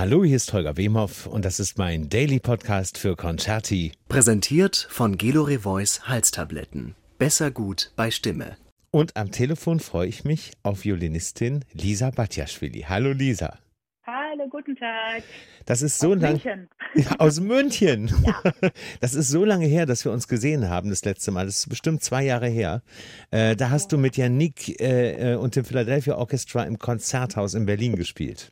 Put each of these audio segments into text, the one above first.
Hallo, hier ist Holger Wemhoff und das ist mein Daily Podcast für Concerti. Präsentiert von Gelore Voice Halstabletten. Besser gut bei Stimme. Und am Telefon freue ich mich auf Violinistin Lisa Batjaschwili. Hallo Lisa. Hallo, guten Tag. Das ist so lange. Ja, aus München. Ja. Das ist so lange her, dass wir uns gesehen haben das letzte Mal. Das ist bestimmt zwei Jahre her. Äh, da hast ja. du mit Yannick äh, äh, und dem Philadelphia Orchestra im Konzerthaus in Berlin gespielt.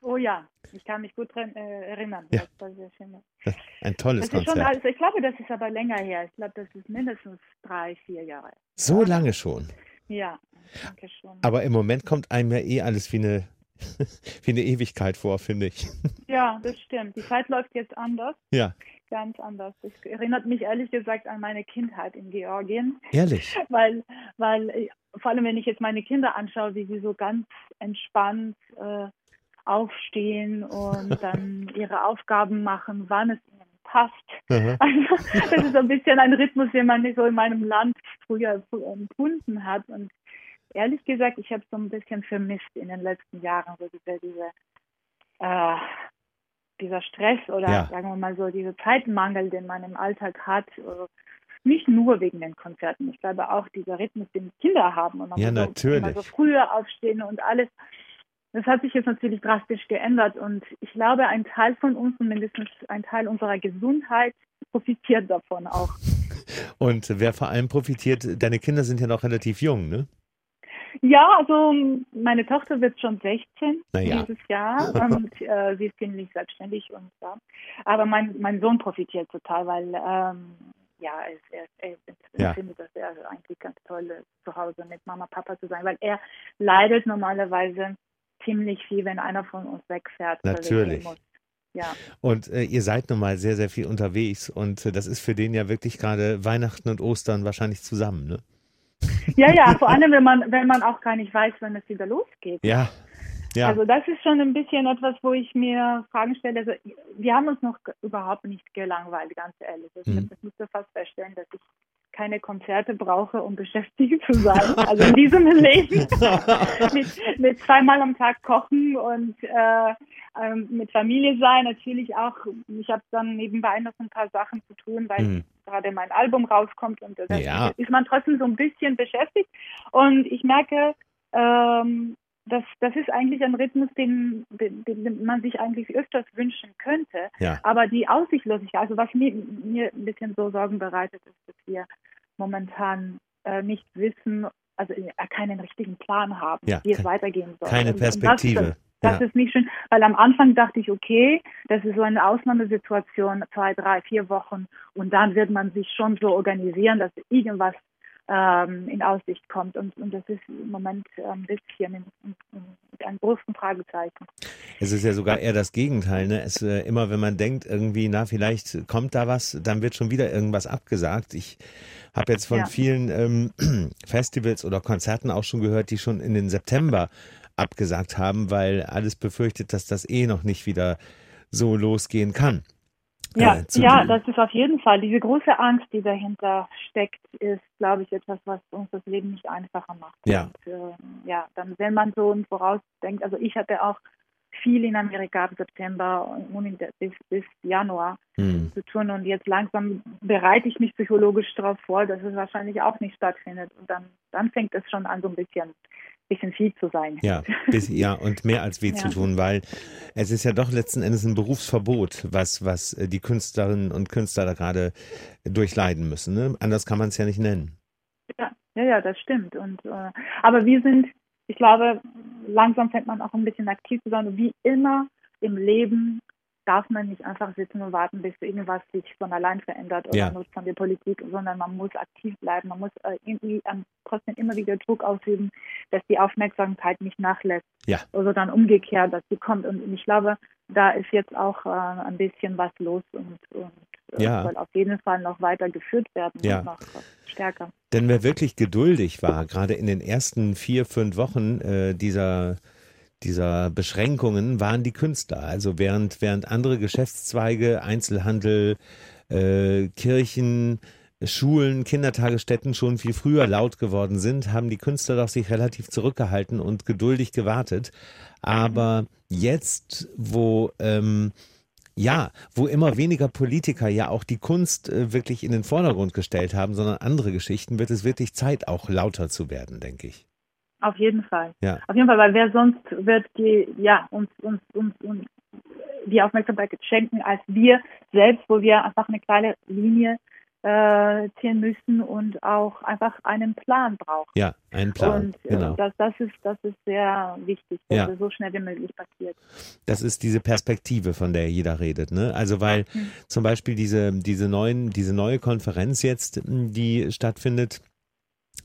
Oh ja, ich kann mich gut dran äh, erinnern. Ja. Das das ein tolles das Konzert. Also ich glaube, das ist aber länger her. Ich glaube, das ist mindestens drei, vier Jahre. So lange schon? Ja, danke schon. Aber im Moment kommt einem ja eh alles wie eine, wie eine Ewigkeit vor, finde ich. Ja, das stimmt. Die Zeit läuft jetzt anders. Ja. Ganz anders. Das erinnert mich ehrlich gesagt an meine Kindheit in Georgien. Ehrlich? Weil, weil äh, vor allem, wenn ich jetzt meine Kinder anschaue, wie sie so ganz entspannt äh, aufstehen und dann ihre Aufgaben machen, wann es ihnen passt. Mhm. Also, das ist so ein bisschen ein Rhythmus, den man nicht so in meinem Land früher empfunden hat. Und ehrlich gesagt, ich habe so ein bisschen vermisst in den letzten Jahren, so diese, diese äh, dieser Stress oder ja. sagen wir mal so, dieser Zeitmangel, den man im Alltag hat. Äh, nicht nur wegen den Konzerten. Ich glaube auch dieser Rhythmus, den Kinder haben und man ja, muss natürlich. So, so früher aufstehen und alles. Das hat sich jetzt natürlich drastisch geändert und ich glaube, ein Teil von uns, mindestens ein Teil unserer Gesundheit, profitiert davon auch. Und wer vor allem profitiert, deine Kinder sind ja noch relativ jung, ne? Ja, also meine Tochter wird schon 16 naja. dieses Jahr und äh, sie ist ziemlich selbstständig und ja. Aber mein, mein Sohn profitiert total, weil ähm, ja, er, er, er ja. findet das eigentlich ganz toll, zu Hause mit Mama, Papa zu sein, weil er leidet normalerweise ziemlich viel, wenn einer von uns wegfährt. Natürlich. Ja. Und äh, ihr seid nun mal sehr, sehr viel unterwegs und äh, das ist für den ja wirklich gerade Weihnachten und Ostern wahrscheinlich zusammen, ne? Ja, ja, vor allem, wenn man, wenn man auch gar nicht weiß, wann es wieder losgeht. Ja. Ja. Also das ist schon ein bisschen etwas, wo ich mir Fragen stelle. Also wir haben uns noch überhaupt nicht gelangweilt, ganz ehrlich. Also mhm. Ich musste fast feststellen, dass ich keine Konzerte brauche, um beschäftigt zu sein. Also in diesem Leben mit, mit, zweimal am Tag kochen und äh, ähm, mit Familie sein. Natürlich auch, ich habe dann nebenbei noch ein paar Sachen zu tun, weil mhm. gerade mein Album rauskommt und da ja. ist man trotzdem so ein bisschen beschäftigt. Und ich merke, ähm, das, das ist eigentlich ein Rhythmus, den, den, den, man sich eigentlich öfters wünschen könnte. Ja. Aber die Aussichtlosigkeit, also was mir, mir ein bisschen so Sorgen bereitet, ist, dass wir momentan äh, nicht wissen, also äh, keinen richtigen Plan haben, ja, wie es weitergehen soll. Keine Perspektive. Und das, das ja. ist nicht schön, weil am Anfang dachte ich, okay, das ist so eine Ausnahmesituation, zwei, drei, vier Wochen und dann wird man sich schon so organisieren, dass irgendwas ähm, in Aussicht kommt. Und, und das ist im Moment ein bisschen mit einem großen Fragezeichen. Es ist ja sogar eher das Gegenteil. Ne? Es, äh, immer wenn man denkt, irgendwie, na, vielleicht kommt da was, dann wird schon wieder irgendwas abgesagt. Ich habe jetzt von ja. vielen ähm, Festivals oder Konzerten auch schon gehört, die schon in den September abgesagt haben, weil alles befürchtet, dass das eh noch nicht wieder so losgehen kann. Ja, äh, ja, das ist auf jeden Fall. Diese große Angst, die dahinter steckt, ist, glaube ich, etwas, was uns das Leben nicht einfacher macht. Ja. Und, äh, ja, dann, wenn man so vorausdenkt, also ich hatte auch viel in Amerika ab September und bis, bis Januar hm. zu tun und jetzt langsam bereite ich mich psychologisch darauf vor, dass es wahrscheinlich auch nicht stattfindet und dann, dann fängt es schon an, so ein bisschen bisschen viel zu sein. Ja, bis, ja und mehr als weh ja. zu tun, weil es ist ja doch letzten Endes ein Berufsverbot, was, was äh, die Künstlerinnen und Künstler da gerade durchleiden müssen. Ne? Anders kann man es ja nicht nennen. Ja, ja, ja, das stimmt. Und, äh, aber wir sind, ich glaube, langsam fängt man auch ein bisschen aktiv zu sein. Wie immer im Leben darf man nicht einfach sitzen und warten, bis irgendwas sich von allein verändert oder ja. nur von der Politik, sondern man muss aktiv bleiben. Man muss äh, irgendwie ähm, trotzdem immer wieder Druck ausüben, dass die Aufmerksamkeit nicht nachlässt. Ja. Oder dann umgekehrt, dass sie kommt. Und ich glaube, da ist jetzt auch äh, ein bisschen was los und, und äh, ja. soll auf jeden Fall noch weiter geführt werden ja. und noch stärker. Denn wer wirklich geduldig war, gerade in den ersten vier, fünf Wochen äh, dieser dieser Beschränkungen waren die Künstler. Also während, während andere Geschäftszweige, Einzelhandel, äh, Kirchen, Schulen, Kindertagesstätten schon viel früher laut geworden sind, haben die Künstler doch sich relativ zurückgehalten und geduldig gewartet. Aber jetzt, wo ähm, ja, wo immer weniger Politiker ja auch die Kunst äh, wirklich in den Vordergrund gestellt haben, sondern andere Geschichten, wird es wirklich Zeit, auch lauter zu werden, denke ich. Auf jeden Fall. Ja. Auf jeden Fall, weil wer sonst wird die, ja, uns, uns, uns, uns die Aufmerksamkeit schenken als wir selbst, wo wir einfach eine kleine Linie äh, ziehen müssen und auch einfach einen Plan brauchen. Ja, einen Plan. Und äh, genau. das, das, ist, das ist sehr wichtig, dass ja. es so schnell wie möglich passiert. Das ist diese Perspektive, von der jeder redet. Ne? Also weil hm. zum Beispiel diese, diese, neuen, diese neue Konferenz jetzt, die stattfindet,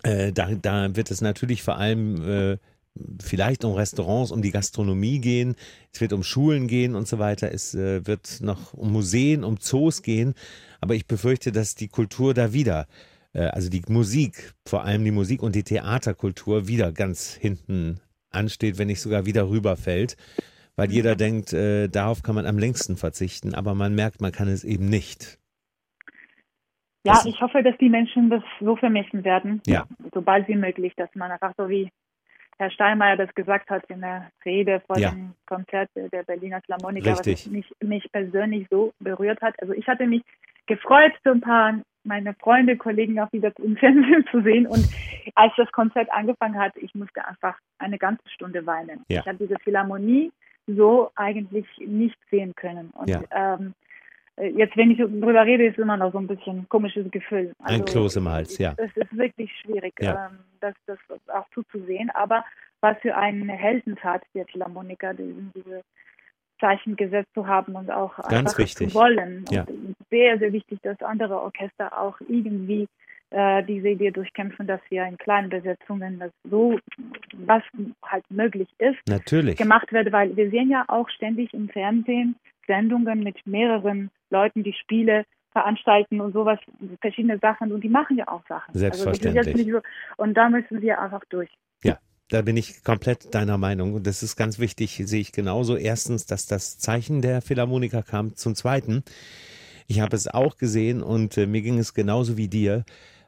äh, da, da wird es natürlich vor allem äh, vielleicht um Restaurants, um die Gastronomie gehen, es wird um Schulen gehen und so weiter, es äh, wird noch um Museen, um Zoos gehen, aber ich befürchte, dass die Kultur da wieder, äh, also die Musik, vor allem die Musik und die Theaterkultur wieder ganz hinten ansteht, wenn nicht sogar wieder rüberfällt, weil jeder denkt, äh, darauf kann man am längsten verzichten, aber man merkt, man kann es eben nicht. Ja, das ich hoffe, dass die Menschen das so vermissen werden, ja. sobald wie möglich, dass man einfach so wie Herr Steinmeier das gesagt hat in der Rede vor ja. dem Konzert der Berliner Philharmoniker, Richtig. was mich, mich persönlich so berührt hat. Also ich hatte mich gefreut, so ein paar meine Freunde, Kollegen auch wieder im Fernsehen zu sehen. Und als das Konzert angefangen hat, ich musste einfach eine ganze Stunde weinen. Ja. Ich habe diese Philharmonie so eigentlich nicht sehen können. Und ja. ähm, äh, jetzt, wenn ich darüber rede, ist immer noch so ein bisschen ein komisches Gefühl. Also, ein Kloß im Hals, ja. Es ist wirklich schwierig, ja. ähm, das, das auch zuzusehen. Aber was für eine Heldentat der Philharmoniker, diese Zeichen gesetzt zu haben und auch Ganz wichtig. zu wollen. Ja. sehr, sehr wichtig, dass andere Orchester auch irgendwie äh, diese Idee durchkämpfen, dass wir in kleinen Besetzungen das so, was halt möglich ist, Natürlich. gemacht wird, weil wir sehen ja auch ständig im Fernsehen Sendungen mit mehreren Leuten, die Spiele veranstalten und sowas, verschiedene Sachen und die machen ja auch Sachen. Selbstverständlich. Also so, und da müssen wir einfach durch. Ja, da bin ich komplett deiner Meinung. Und das ist ganz wichtig, sehe ich genauso. Erstens, dass das Zeichen der Philharmoniker kam. Zum Zweiten, ich habe es auch gesehen und äh, mir ging es genauso wie dir,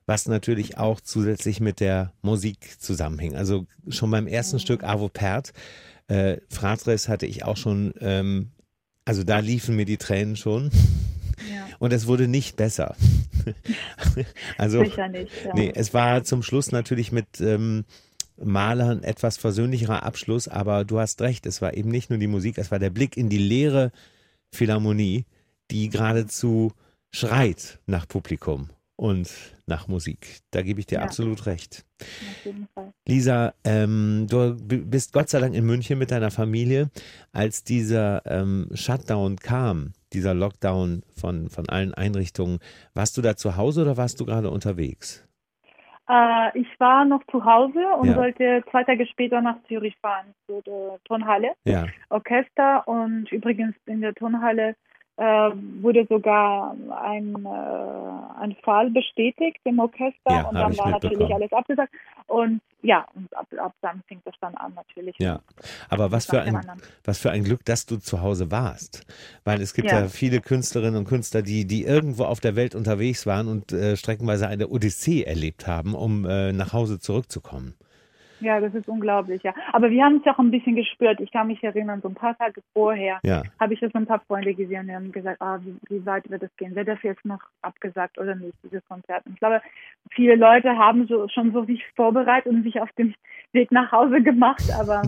was natürlich auch zusätzlich mit der Musik zusammenhing. Also schon beim ersten mhm. Stück Avo Pert, äh, Fratres hatte ich auch schon ähm, also da liefen mir die Tränen schon. Ja. Und es wurde nicht besser. also, Sicher nicht. Ja. Nee, es war zum Schluss natürlich mit ähm, Malern etwas versöhnlicherer Abschluss, aber du hast recht, es war eben nicht nur die Musik, es war der Blick in die leere Philharmonie, die geradezu schreit nach Publikum und nach Musik. Da gebe ich dir ja. absolut recht. Lisa, ähm, du bist Gott sei Dank in München mit deiner Familie. Als dieser ähm, Shutdown kam, dieser Lockdown von, von allen Einrichtungen, warst du da zu Hause oder warst du gerade unterwegs? Äh, ich war noch zu Hause und ja. sollte zwei Tage später nach Zürich fahren, zu der Tonhalle, ja. Orchester. Und übrigens in der Tonhalle äh, wurde sogar ein, äh, ein Fall bestätigt im Orchester ja, und dann war natürlich alles abgesagt. Und ja, und ab, ab dann fing das dann an natürlich. Ja, aber was für, ein, was für ein Glück, dass du zu Hause warst. Weil es gibt ja, ja viele Künstlerinnen und Künstler, die, die irgendwo auf der Welt unterwegs waren und äh, streckenweise eine Odyssee erlebt haben, um äh, nach Hause zurückzukommen. Ja, das ist unglaublich, ja. Aber wir haben es auch ein bisschen gespürt. Ich kann mich erinnern, so ein paar Tage vorher ja. habe ich jetzt ein paar Freunde gesehen, die haben gesagt, ah, wie, wie weit wird das gehen? Wird das jetzt noch abgesagt oder nicht, dieses Konzert? Und ich glaube, viele Leute haben so, schon so sich vorbereitet und sich auf den Weg nach Hause gemacht, aber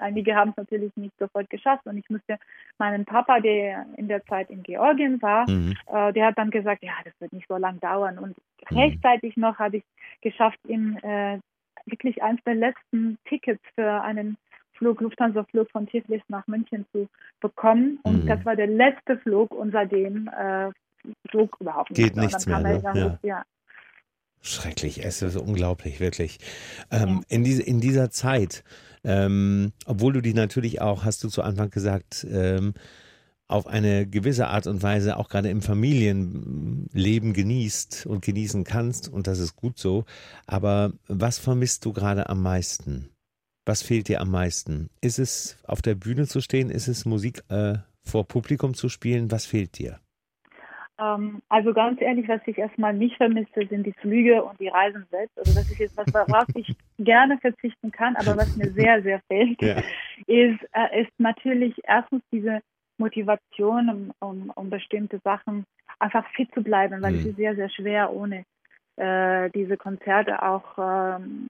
einige haben es natürlich nicht sofort geschafft. Und ich musste meinen Papa, der in der Zeit in Georgien war, mhm. äh, der hat dann gesagt, ja, das wird nicht so lang dauern. Und mhm. rechtzeitig noch habe ich geschafft, ihm äh, wirklich eines der letzten Tickets für einen Flug, Lufthansa-Flug von Tiflis nach München zu bekommen. Und mhm. das war der letzte Flug und seitdem äh, Flug überhaupt nicht. Geht nichts mehr. Ne? Ja. ja. Schrecklich, es ist unglaublich, wirklich. Ähm, ja. in, diese, in dieser Zeit, ähm, obwohl du die natürlich auch, hast du zu Anfang gesagt, ähm, auf eine gewisse Art und Weise auch gerade im Familienleben genießt und genießen kannst und das ist gut so. Aber was vermisst du gerade am meisten? Was fehlt dir am meisten? Ist es auf der Bühne zu stehen? Ist es Musik äh, vor Publikum zu spielen? Was fehlt dir? Ähm, also ganz ehrlich, was ich erstmal nicht vermisse, sind die Flüge und die Reisen selbst. Also das ist jetzt was, worauf ich gerne verzichten kann, aber was mir sehr, sehr fehlt, ja. ist, äh, ist natürlich erstens diese Motivation, um, um, um bestimmte Sachen einfach fit zu bleiben, weil mhm. es ist sehr, sehr schwer, ohne äh, diese Konzerte auch ähm,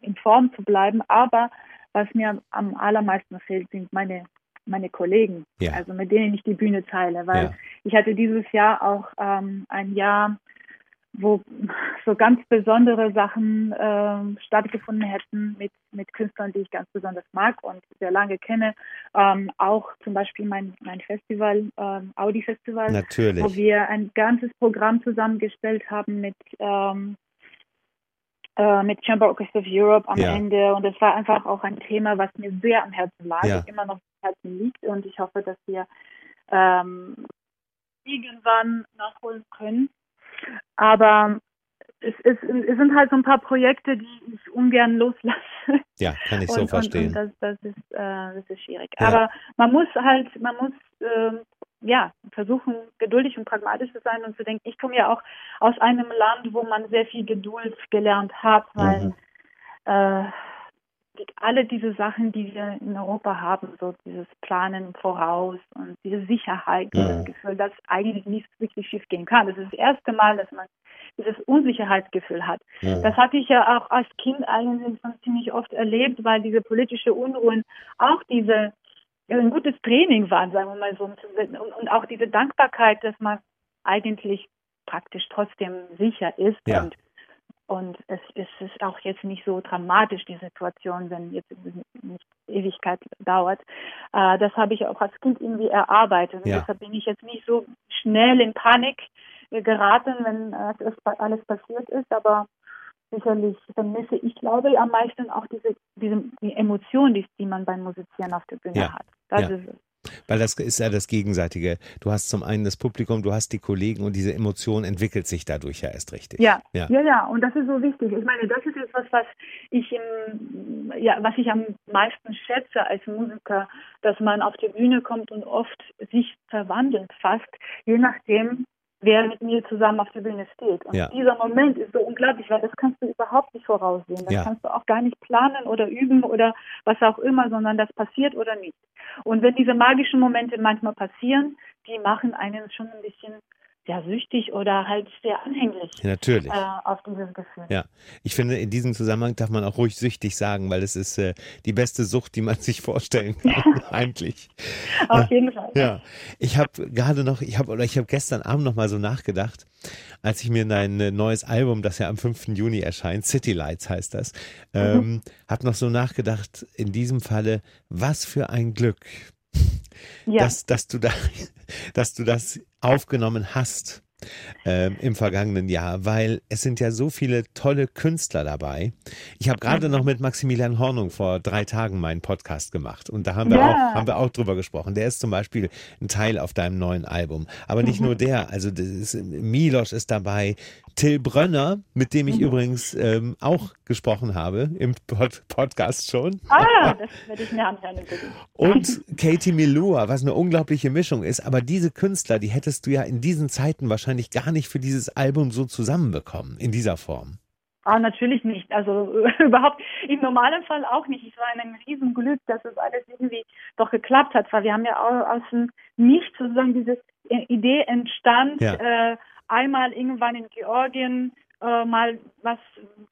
in Form zu bleiben. Aber was mir am allermeisten fehlt, sind meine meine Kollegen, ja. also mit denen ich die Bühne teile, weil ja. ich hatte dieses Jahr auch ähm, ein Jahr wo so ganz besondere Sachen äh, stattgefunden hätten mit, mit Künstlern, die ich ganz besonders mag und sehr lange kenne. Ähm, auch zum Beispiel mein, mein Festival, ähm, Audi Festival, Natürlich. wo wir ein ganzes Programm zusammengestellt haben mit ähm, äh, mit Chamber Orchestra of Europe am ja. Ende und es war einfach auch ein Thema, was mir sehr am Herzen lag, ja. immer noch am Herzen liegt und ich hoffe, dass wir ähm, irgendwann nachholen können. Aber es, es, es, sind halt so ein paar Projekte, die ich ungern loslasse. Ja, kann ich so und, verstehen. Und, und das, das, ist, äh, das ist schwierig. Ja. Aber man muss halt, man muss äh, ja versuchen, geduldig und pragmatisch zu sein und zu denken, ich komme ja auch aus einem Land, wo man sehr viel Geduld gelernt hat, weil mhm. äh, alle diese Sachen, die wir in Europa haben, so dieses Planen voraus und diese Sicherheit, ja. dieses Gefühl, dass eigentlich nichts wirklich schief gehen kann. Das ist das erste Mal, dass man dieses Unsicherheitsgefühl hat. Ja. Das hatte ich ja auch als Kind eigentlich schon ziemlich oft erlebt, weil diese politische Unruhen auch diese ein gutes Training waren, sagen wir mal so, und auch diese Dankbarkeit, dass man eigentlich praktisch trotzdem sicher ist ja. und und es, es ist auch jetzt nicht so dramatisch, die Situation, wenn jetzt nicht Ewigkeit dauert. Äh, das habe ich auch als Kind irgendwie erarbeitet. Ja. deshalb bin ich jetzt nicht so schnell in Panik geraten, wenn äh, alles passiert ist. Aber sicherlich vermisse ich, glaube ich, am meisten auch diese, diese die Emotion, die, die man beim Musizieren auf der Bühne ja. hat. Das ja. ist es. Weil das ist ja das Gegenseitige. Du hast zum einen das Publikum, du hast die Kollegen und diese Emotion entwickelt sich dadurch ja erst richtig. Ja, ja, ja, ja. Und das ist so wichtig. Ich meine, das ist etwas, was ich im, ja, was ich am meisten schätze als Musiker, dass man auf die Bühne kommt und oft sich verwandelt, fast je nachdem, wer mit mir zusammen auf der Bühne steht. Und ja. dieser Moment ist so unglaublich, weil das kannst du überhaupt nicht voraussehen. Das ja. kannst du auch gar nicht planen oder üben oder was auch immer, sondern das passiert oder nicht. Und wenn diese magischen Momente manchmal passieren, die machen einen schon ein bisschen sehr süchtig oder halt sehr anhänglich ja, natürlich. Äh, auf dieses Gefühl. Ja, ich finde, in diesem Zusammenhang darf man auch ruhig süchtig sagen, weil es ist äh, die beste Sucht, die man sich vorstellen kann, eigentlich. Auf jeden Fall. Ja, ich habe gerade noch, ich habe oder ich habe gestern Abend noch mal so nachgedacht, als ich mir dein äh, neues Album, das ja am 5. Juni erscheint, City Lights heißt das, mhm. ähm, habe noch so nachgedacht, in diesem Falle, was für ein Glück, ja. dass, dass, du da, dass du das aufgenommen hast ähm, im vergangenen Jahr, weil es sind ja so viele tolle Künstler dabei. Ich habe gerade noch mit Maximilian Hornung vor drei Tagen meinen Podcast gemacht und da haben wir, ja. auch, haben wir auch drüber gesprochen. Der ist zum Beispiel ein Teil auf deinem neuen Album. Aber nicht mhm. nur der, also das ist, Milos ist dabei, Till Brönner, mit dem ich mhm. übrigens ähm, auch gesprochen habe im Pod Podcast schon. Ah, das werde ich mir anhören. Und Katie Milua, was eine unglaubliche Mischung ist. Aber diese Künstler, die hättest du ja in diesen Zeiten wahrscheinlich gar nicht für dieses Album so zusammenbekommen, in dieser Form. Ah, natürlich nicht. Also überhaupt im normalen Fall auch nicht. Es war ein Riesenglück, dass es alles irgendwie doch geklappt hat, weil wir haben ja aus dem Nichts sozusagen diese Idee entstand, ja. äh, einmal irgendwann in Georgien äh, mal was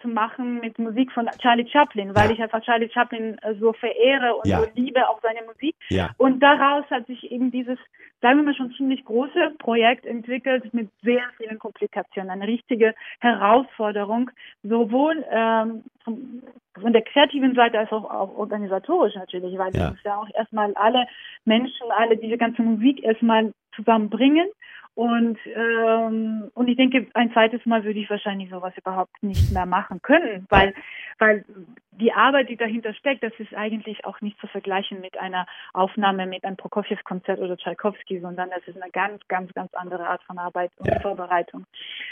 zu machen mit Musik von Charlie Chaplin, weil ja. ich einfach Charlie Chaplin äh, so verehre und ja. so liebe auch seine Musik. Ja. Und daraus hat sich eben dieses, sagen wir mal schon ziemlich große Projekt entwickelt mit sehr vielen Komplikationen, eine richtige Herausforderung, sowohl ähm, von, der kreativen Seite als auch, auch organisatorisch natürlich, weil ja. wir ja auch erstmal alle Menschen, alle diese ganze Musik erstmal zusammenbringen und, ähm, und ich denke, ein zweites Mal würde ich wahrscheinlich sowas überhaupt nicht mehr machen können, weil, weil die Arbeit, die dahinter steckt, das ist eigentlich auch nicht zu vergleichen mit einer Aufnahme mit einem Prokofjew-Konzert oder Tchaikovsky, sondern das ist eine ganz, ganz, ganz andere Art von Arbeit und ja. Vorbereitung.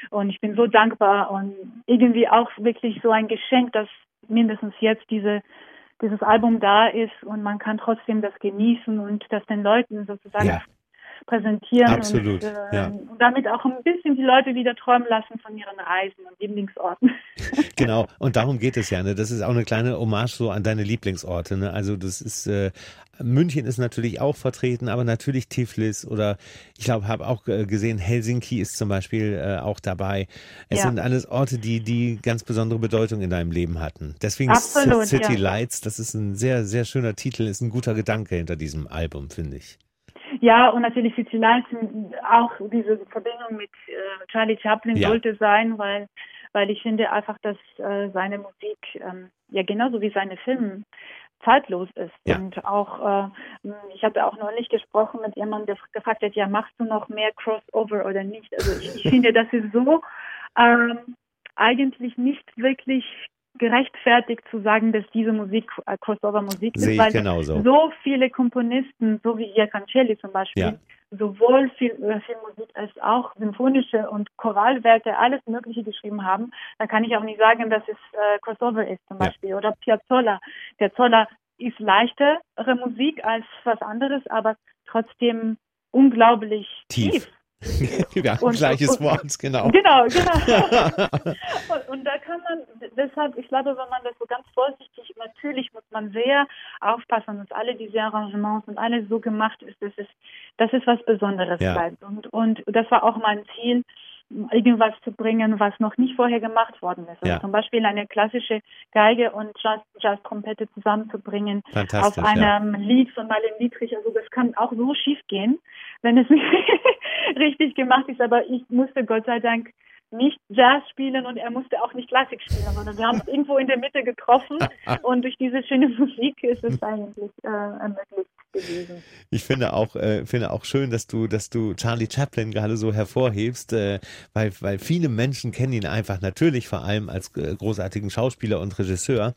Und ich bin so dankbar und irgendwie auch wirklich so ein Geschenk, dass mindestens jetzt diese dieses Album da ist und man kann trotzdem das genießen und das den Leuten sozusagen ja präsentieren Absolut, und, ja. und damit auch ein bisschen die Leute wieder träumen lassen von ihren Reisen und Lieblingsorten. Genau, und darum geht es ja. Ne? Das ist auch eine kleine Hommage so an deine Lieblingsorte. Ne? Also das ist äh, München ist natürlich auch vertreten, aber natürlich Tiflis oder ich glaube, habe auch äh, gesehen, Helsinki ist zum Beispiel äh, auch dabei. Es Ja. sind alles Orte, die die ganz besondere Bedeutung in deinem Leben hatten. Deswegen ist Absolut, City ja. Lights, das ist ein sehr, sehr schöner Titel, ist ein guter Gedanke hinter diesem Album, finde ich. Ja, und natürlich City Lights, auch diese Verbindung mit äh, Charlie Chaplin Ja. sollte sein, weil, weil ich finde einfach, dass äh, seine Musik, ähm, ja genauso wie seine Filme, zeitlos ist. Ja. Und auch, äh, ich habe auch neulich gesprochen mit jemandem, der gefragt hat, ja, machst du noch mehr Crossover oder nicht? Also ich, ich finde, das ist so ähm, eigentlich nicht wirklich gerechtfertigt zu sagen, dass diese Musik äh, Crossover-Musik Sehe ist, weil genauso. so viele Komponisten, so wie Giaconcelli zum Beispiel, Ja. sowohl viel, äh, Filmmusik als auch symphonische und Choralwerke, alles Mögliche geschrieben haben, dann kann ich auch nicht sagen, dass es äh, Crossover ist zum Ja. Beispiel. Oder Piazzolla. Piazzolla ist leichtere Musik als was anderes, aber trotzdem unglaublich Tief. tief. Ja, Und- gleiches und- Wort, genau. Genau, genau. und, und da kann man, deshalb, ich glaube, wenn man das so ganz vorsichtig, natürlich muss man sehr aufpassen, dass alle diese Arrangements und alles so gemacht ist, dass es, dass es was Besonderes Ja. bleibt. Und, und das war auch mein Ziel, irgendwas zu bringen, was noch nicht vorher gemacht worden ist. Also Ja. zum Beispiel eine klassische Geige und Jazz- Jazz-Trompete zusammenzubringen auf Fantastisch. ja. einem Lied von Marlene Dietrich. Also das kann auch so schief gehen, wenn es nicht richtig gemacht ist. Aber ich musste Gott sei Dank nicht Jazz spielen und er musste auch nicht Klassik spielen, sondern wir haben uns irgendwo in der Mitte getroffen und durch diese schöne Musik ist es eigentlich äh, ermöglicht gewesen. Ich finde auch, äh, finde auch schön, dass du, dass du Charlie Chaplin gerade so hervorhebst, äh, weil, weil viele Menschen kennen ihn einfach natürlich vor allem als äh, großartigen Schauspieler und Regisseur.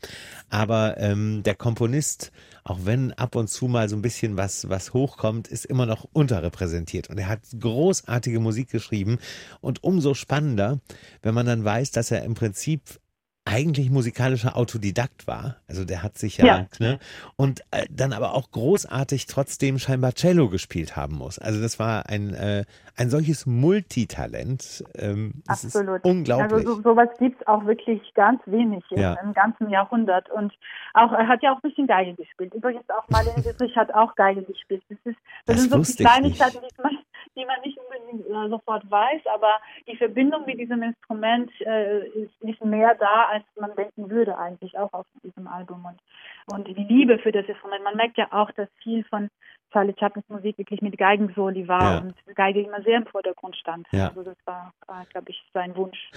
Aber ähm, der Komponist, auch wenn ab und zu mal so ein bisschen was, was hochkommt, ist immer noch unterrepräsentiert. Und er hat großartige Musik geschrieben. Und umso spannender, wenn man dann weiß, dass er im Prinzip eigentlich musikalischer Autodidakt war. Also der hat sich ja, Ja. Ne, und äh, dann aber auch großartig trotzdem scheinbar Cello gespielt haben muss. Also das war ein, äh, ein solches Multitalent. Ähm, Absolut. unglaublich. Also so, sowas gibt es auch wirklich ganz wenig im, Ja. im ganzen Jahrhundert. Und auch er hat ja auch ein bisschen Geige gespielt. Übrigens auch Marlene Dietrich hat auch Geige gespielt. Das, ist, das, Das sind so die Kleinigkeiten, die man, die man nicht unbedingt äh, sofort weiß, aber die Verbindung mit diesem Instrument äh, ist, ist mehr da, als man denken würde eigentlich auch auf diesem Album. Und, und die Liebe für das Instrument. Man merkt ja auch, dass viel von Charlie Chaplins Musik wirklich mit Geigensoli war Ja. und Geige immer sehr im Vordergrund stand. Ja. Also das war, äh, glaube ich, sein Wunsch.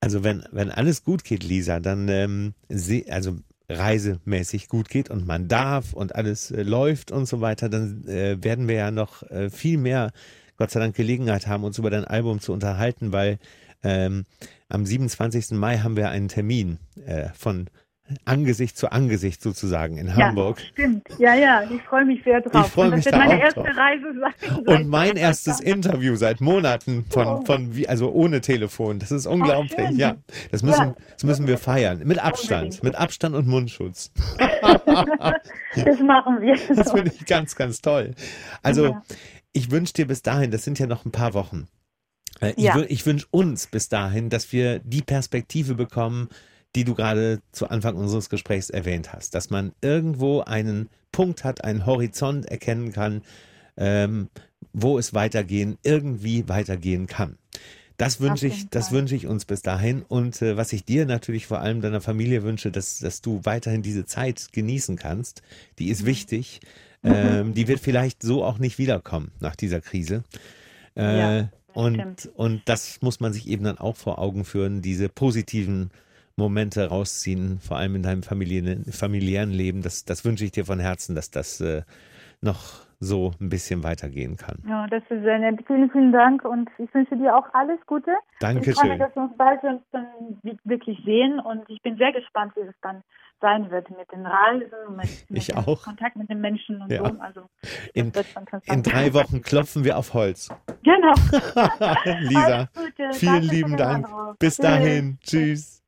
Also wenn, wenn alles gut geht, Lisa, dann ähm, se- also reisemäßig gut geht und man darf und alles äh, läuft und so weiter, dann äh, werden wir ja noch äh, viel mehr, Gott sei Dank, Gelegenheit haben, uns über dein Album zu unterhalten, weil ähm, am 27. Mai haben wir einen Termin äh, von Angesicht zu Angesicht sozusagen in Hamburg. Ja, stimmt. Ja, ja, ich freue mich sehr drauf. Ich freu Und das mich wird da meine erste drauf. Reise sein. Und mein erstes Interview seit Monaten von, Oh. von wie, also ohne Telefon. Das ist unglaublich. schön. ja, das müssen, Ja. das müssen wir feiern. Mit Abstand, mit Abstand und Mundschutz. das machen wir. Das finde ich ganz, ganz toll. Also, Ja. Ich wünsche dir bis dahin, das sind ja noch ein paar Wochen. Äh, Ich, Ja. ich wünsche uns bis dahin, dass wir die Perspektive bekommen, die du gerade zu Anfang unseres Gesprächs erwähnt hast. Dass man irgendwo einen Punkt hat, einen Horizont erkennen kann, ähm, wo es weitergehen, irgendwie weitergehen kann. Das wünsche ich, das wünsche ich uns bis dahin. Und äh, was ich dir natürlich vor allem deiner Familie wünsche, dass, dass du weiterhin diese Zeit genießen kannst. Die Mhm. ist wichtig. Ähm, die wird vielleicht so auch nicht wiederkommen nach dieser Krise. Äh, Ja, und, stimmt. und das muss man sich eben dann auch vor Augen führen, diese positiven Momente rausziehen, vor allem in deinem familiären, familiären Leben. Das, das wünsche ich dir von Herzen, dass das äh, noch so ein bisschen weitergehen kann. Ja, das ist sehr nett. Vielen, vielen Dank und ich wünsche dir auch alles Gute. Ich freue mich, Dankeschön. dass wir uns bald uns dann wi- wirklich sehen und ich bin sehr gespannt, wie es dann sein wird mit den Reisen, mit, mit Ich dem auch. Kontakt mit den Menschen und Ja. so. Also In, in drei Wochen klopfen wir auf Holz. Genau. Lisa, vielen Danke lieben Dank. Bis Tschüss. dahin. Tschüss.